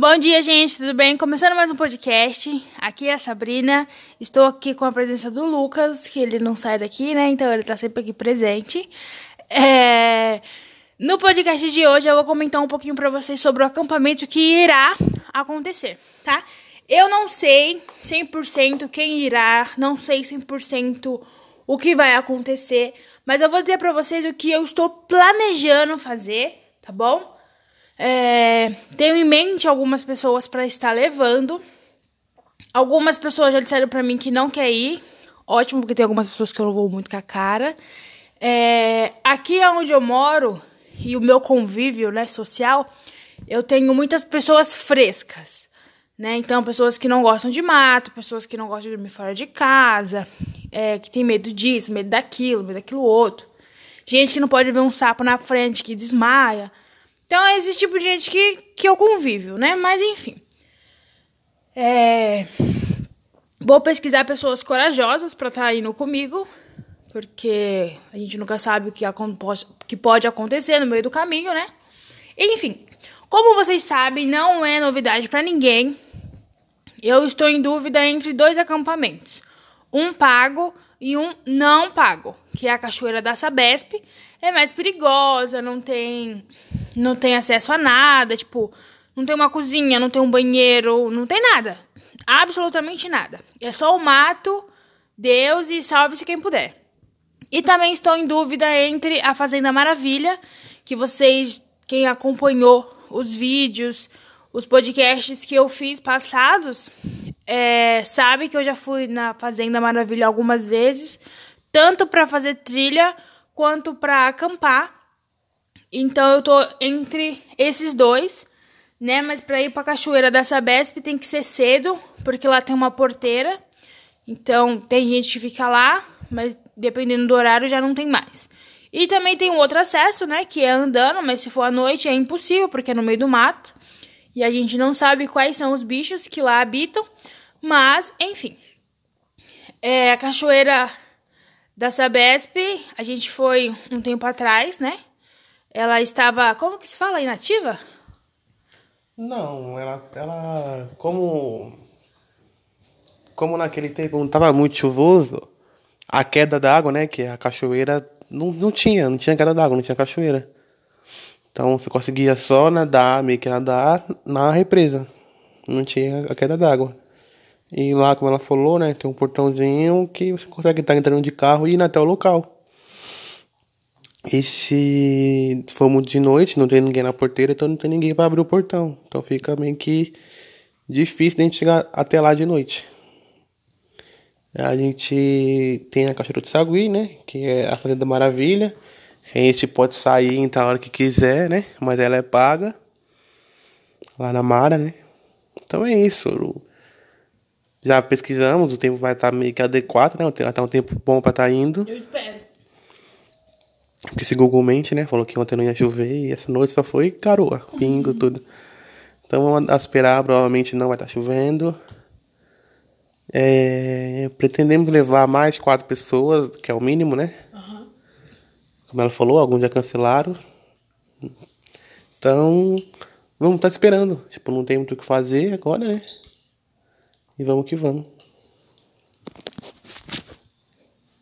Bom dia, gente, tudo bem? Começando mais um podcast. Aqui é a Sabrina. Estou aqui com a presença do Lucas, que ele não sai daqui, né? Então ele tá sempre aqui presente. É... No podcast de hoje eu vou comentar um pouquinho para vocês sobre o acampamento que irá acontecer, tá? Eu não sei 100% quem irá, não sei 100% o que vai acontecer, mas eu vou dizer para vocês o que eu estou planejando fazer, tá bom? É, tenho em mente algumas pessoas para estar levando. Algumas pessoas já disseram para mim que não quer ir. Ótimo, porque tem algumas pessoas que eu não vou muito com a cara. É, aqui onde eu moro e o meu convívio né, social, eu tenho muitas pessoas frescas. Né? Então, pessoas que não gostam de mato, pessoas que não gostam de dormir fora de casa, é, que tem medo disso, medo daquilo, medo daquilo outro. Gente que não pode ver um sapo na frente, que desmaia. Então é esse tipo de gente que, que eu convivo, né? Mas enfim. É... Vou pesquisar pessoas corajosas para estar tá indo comigo, porque a gente nunca sabe o que, que pode acontecer no meio do caminho, né? Enfim, como vocês sabem, não é novidade para ninguém. Eu estou em dúvida entre dois acampamentos: um pago e um não pago, que é a Cachoeira da Sabesp. É mais perigosa, não tem não tem acesso a nada, tipo, não tem uma cozinha, não tem um banheiro, não tem nada. Absolutamente nada. É só o mato, Deus e salve-se quem puder. E também estou em dúvida entre a Fazenda Maravilha, que vocês, quem acompanhou os vídeos, os podcasts que eu fiz passados, é, sabe que eu já fui na Fazenda Maravilha algumas vezes, tanto para fazer trilha quanto para acampar. Então eu tô entre esses dois, né? Mas para ir para cachoeira da Sabesp tem que ser cedo, porque lá tem uma porteira. Então tem gente que fica lá, mas dependendo do horário já não tem mais. E também tem um outro acesso, né, que é andando, mas se for à noite é impossível, porque é no meio do mato. E a gente não sabe quais são os bichos que lá habitam, mas enfim. É, a cachoeira da Sabesp, a gente foi um tempo atrás, né? Ela estava, como que se fala, inativa? Não, ela, ela como como naquele tempo não estava muito chuvoso, a queda d'água, né, que a cachoeira não, não tinha, não tinha queda d'água, não tinha cachoeira. Então você conseguia só nadar, meio que nadar na represa. Não tinha a queda d'água. E lá, como ela falou, né, tem um portãozinho que você consegue estar entrando de carro e ir até o local. E se formos de noite, não tem ninguém na porteira, então não tem ninguém para abrir o portão. Então fica meio que difícil a gente chegar até lá de noite. A gente tem a Cachoeira de Sagui, né? Que é a Fazenda Maravilha. A gente pode sair em tal hora que quiser, né? Mas ela é paga. Lá na Mara, né? Então é isso. Já pesquisamos, o tempo vai estar meio que adequado, né? Vai estar um tempo bom para estar tá indo. Eu espero. Porque esse Google Mente, né? Falou que ontem não ia chover e essa noite só foi garoa, pingo, tudo. Então vamos esperar, provavelmente não vai estar chovendo. É, pretendemos levar mais quatro pessoas, que é o mínimo, né? Uhum. Como ela falou, alguns já cancelaram. Então, vamos estar esperando. Tipo, não tem muito o que fazer agora, né? E vamos que vamos.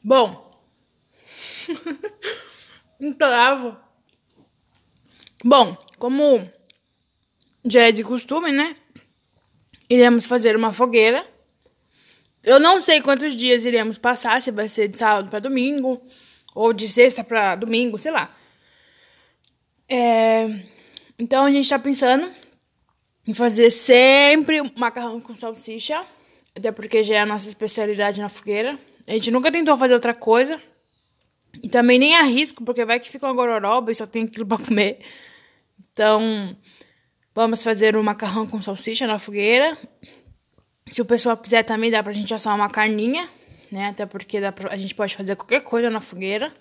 Bom. Implorava. Bom, como já é de costume, né? Iremos fazer uma fogueira. Eu não sei quantos dias iremos passar, se vai ser de sábado para domingo, ou de sexta para domingo, sei lá. É... Então a gente tá pensando em fazer sempre macarrão com salsicha, até porque já é a nossa especialidade na fogueira. A gente nunca tentou fazer outra coisa. E também nem arrisco, porque vai que fica uma gororoba e só tem aquilo pra comer. Então, vamos fazer um macarrão com salsicha na fogueira. Se o pessoal quiser também dá pra gente assar uma carninha, né? Até porque pra, a gente pode fazer qualquer coisa na fogueira,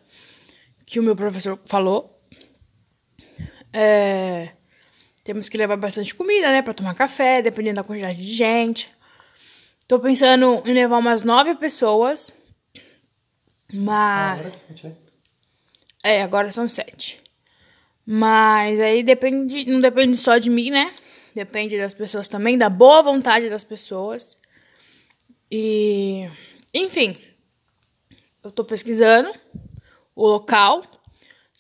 que o meu professor falou. É, temos que levar bastante comida, né? Pra tomar café, dependendo da quantidade de gente. Tô pensando em levar umas nove pessoas mas. agora sete, né? É, agora são sete. Mas aí depende. Não depende só de mim, né? Depende das pessoas também, da boa vontade das pessoas. E, enfim, eu tô pesquisando o local.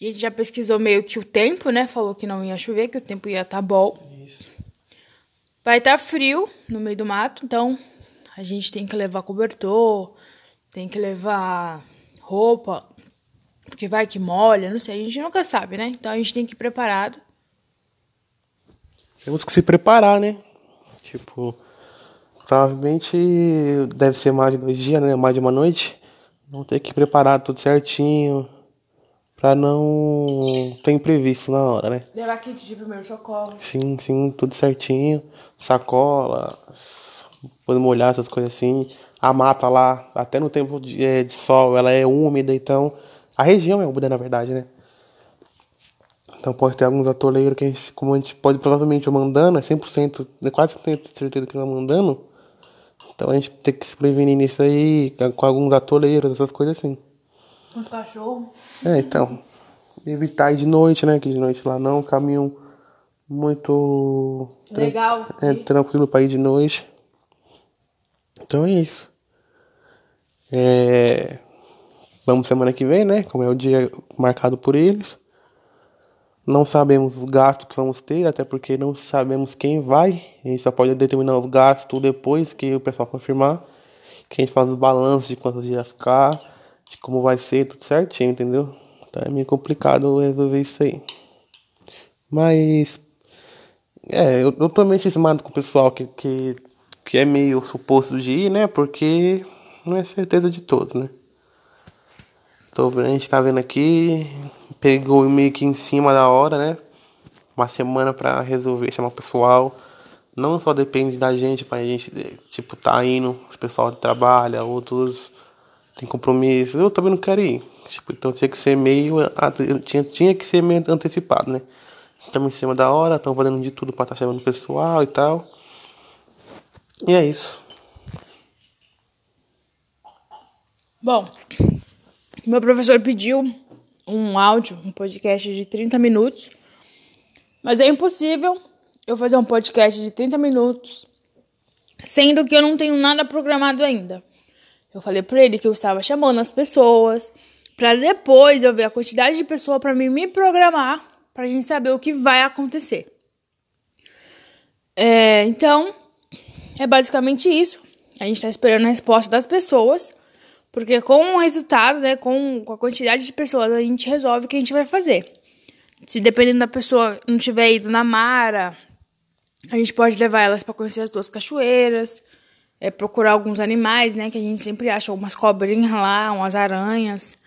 A gente já pesquisou meio que o tempo, né? Falou que não ia chover, que o tempo ia estar tá bom. Isso. Vai estar tá frio no meio do mato, então a gente tem que levar cobertor, tem que levar roupa, porque vai que molha, não sei, a gente nunca sabe, né? Então a gente tem que ir preparado. Temos que se preparar, né? Tipo, provavelmente deve ser mais de dois dias, né? Mais de uma noite. Vamos ter que preparar tudo certinho. Pra não ter imprevisto na hora, né? Levar kit de primeiro socorro. Sim, sim, tudo certinho. Sacola, pode molhar essas coisas assim. A mata lá, até no tempo de, é, de sol, ela é úmida, então. A região é úmida, na verdade, né? Então pode ter alguns atoleiros que a gente, como a gente pode provavelmente mandando, é 100%, é quase 100% de certeza que vai mandando. Então a gente tem que se prevenir nisso aí, com alguns atoleiros, essas coisas assim. Os cachorros. É, então. Evitar ir de noite, né? Que de noite lá não, caminho muito. Legal. É, tranquilo pra ir de noite. Então é isso. É... Vamos semana que vem, né? Como é o dia marcado por eles. Não sabemos o gasto que vamos ter, até porque não sabemos quem vai. A gente só pode determinar os gastos depois que o pessoal confirmar. Que a gente faz os balanços de quantos dias ficar, de como vai ser, tudo certinho, entendeu? Então é meio complicado resolver isso aí. Mas. É, eu, eu tô meio cismado com o pessoal que, que, que é meio suposto de ir, né? Porque não é certeza de todos, né? Tô, a gente tá vendo aqui, pegou meio que em cima da hora, né? Uma semana para resolver, chamar o pessoal. Não só depende da gente, pra gente, tipo, tá indo, o pessoal trabalha, outros tem compromisso. Eu também não quero ir. Tipo, então tinha que ser meio. Tinha, tinha que ser meio antecipado, né? Estamos em cima da hora, estamos fazendo de tudo para estar tá chamando o pessoal e tal. E é isso. Bom, meu professor pediu um áudio, um podcast de 30 minutos, mas é impossível eu fazer um podcast de 30 minutos, sendo que eu não tenho nada programado ainda. Eu falei para ele que eu estava chamando as pessoas, para depois eu ver a quantidade de pessoas para mim me programar, para a gente saber o que vai acontecer. É, então, é basicamente isso. A gente está esperando a resposta das pessoas porque com o resultado, né, com, com a quantidade de pessoas, a gente resolve o que a gente vai fazer. Se dependendo da pessoa não tiver ido na Mara, a gente pode levar elas para conhecer as duas cachoeiras, é, procurar alguns animais, né, que a gente sempre acha umas cobrinhas lá, umas aranhas.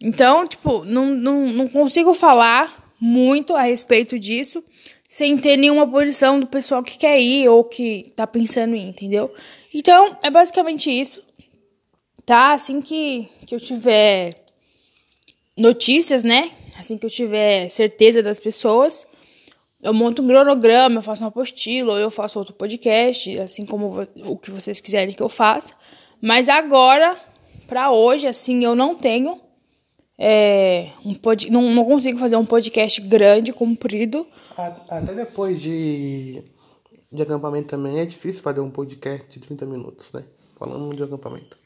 Então, tipo, não, não, não consigo falar muito a respeito disso sem ter nenhuma posição do pessoal que quer ir ou que tá pensando em entendeu? Então, é basicamente isso tá? Assim que, que eu tiver notícias, né? Assim que eu tiver certeza das pessoas, eu monto um cronograma, eu faço uma apostila, ou eu faço outro podcast, assim como o que vocês quiserem que eu faça. Mas agora, para hoje, assim, eu não tenho. É, um pod... não, não consigo fazer um podcast grande, comprido. Até depois de, de acampamento também é difícil fazer um podcast de 30 minutos, né? Falando de acampamento.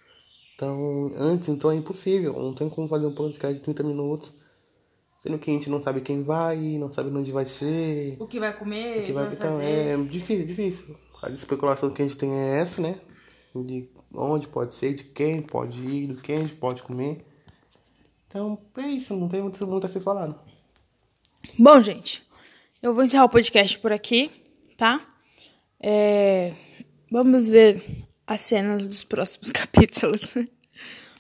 Então, antes, então é impossível. Não tem como fazer um podcast de 30 minutos. Sendo que a gente não sabe quem vai, não sabe onde vai ser. O que vai comer, o que vai, vai então, fazer. É difícil, difícil. A especulação que a gente tem é essa, né? De onde pode ser, de quem pode ir, do que a gente pode comer. Então, é isso, não tem muito, muito a ser falado. Bom, gente, eu vou encerrar o podcast por aqui, tá? É, vamos ver as cenas dos próximos capítulos.